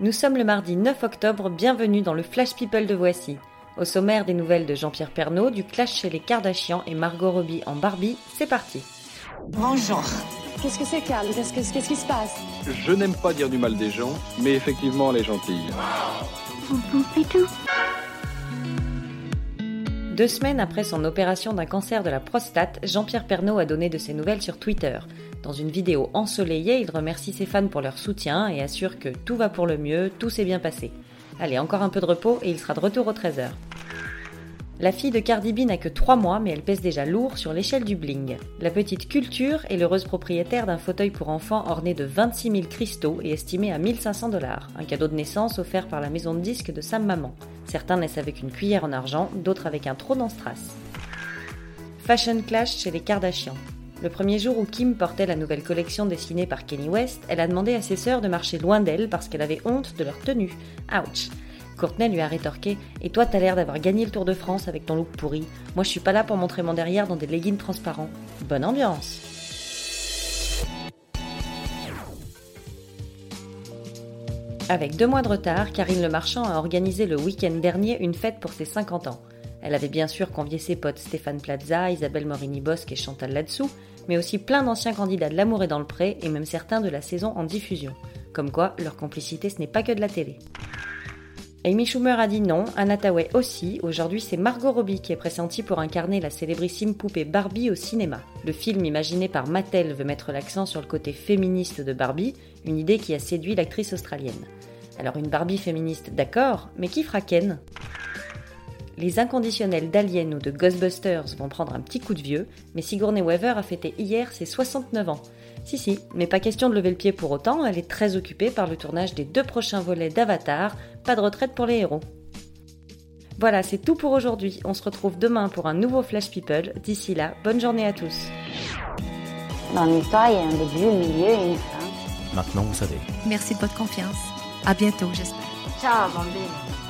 Nous sommes le mardi 9 octobre, bienvenue dans le Flash People de Voici. Au sommaire des nouvelles de Jean-Pierre Pernaud, du clash chez les Kardashians et Margot Robbie en Barbie, c'est parti. Bonjour. Qu'est-ce que c'est, Carl Qu'est-ce que- qu'est-ce qui se passe? Je n'aime pas dire du mal des gens, mais effectivement, elle est gentille. Deux semaines après son opération d'un cancer de la prostate, Jean-Pierre Pernaud a donné de ses nouvelles sur Twitter. Dans une vidéo ensoleillée, il remercie ses fans pour leur soutien et assure que tout va pour le mieux, tout s'est bien passé. Allez, encore un peu de repos et il sera de retour aux 13h. La fille de Cardi B n'a que 3 mois, mais elle pèse déjà lourd sur l'échelle du bling. La petite Culture est l'heureuse propriétaire d'un fauteuil pour enfants orné de 26 000 cristaux et estimé à 1500 dollars, un cadeau de naissance offert par la maison de disques de sa maman. Certains naissent avec une cuillère en argent, d'autres avec un trône en strass. Fashion Clash chez les Kardashians. Le premier jour où Kim portait la nouvelle collection dessinée par Kenny West, elle a demandé à ses sœurs de marcher loin d'elle parce qu'elle avait honte de leur tenue. Ouch Courtney lui a rétorqué Et toi, t'as l'air d'avoir gagné le Tour de France avec ton look pourri. Moi, je suis pas là pour montrer mon derrière dans des leggings transparents. Bonne ambiance Avec deux mois de retard, Karine Le Marchand a organisé le week-end dernier une fête pour ses 50 ans. Elle avait bien sûr convié ses potes Stéphane Plaza, Isabelle Morini-Bosque et Chantal Ladsou, mais aussi plein d'anciens candidats de L'amour est dans le pré et même certains de la saison en diffusion. Comme quoi, leur complicité ce n'est pas que de la télé. Amy Schumer a dit non, Anna aussi. Aujourd'hui, c'est Margot Robbie qui est pressentie pour incarner la célébrissime poupée Barbie au cinéma. Le film imaginé par Mattel veut mettre l'accent sur le côté féministe de Barbie, une idée qui a séduit l'actrice australienne. Alors une Barbie féministe, d'accord, mais qui fera Ken? Les inconditionnels d'Alien ou de Ghostbusters vont prendre un petit coup de vieux, mais Sigourney Weaver a fêté hier ses 69 ans. Si si, mais pas question de lever le pied pour autant, elle est très occupée par le tournage des deux prochains volets d'Avatar, pas de retraite pour les héros. Voilà, c'est tout pour aujourd'hui. On se retrouve demain pour un nouveau Flash People. D'ici là, bonne journée à tous. Dans l'histoire, il y a un début, un milieu et une fin. Maintenant, vous savez. Merci de votre confiance. À bientôt, j'espère. Ciao, bambine.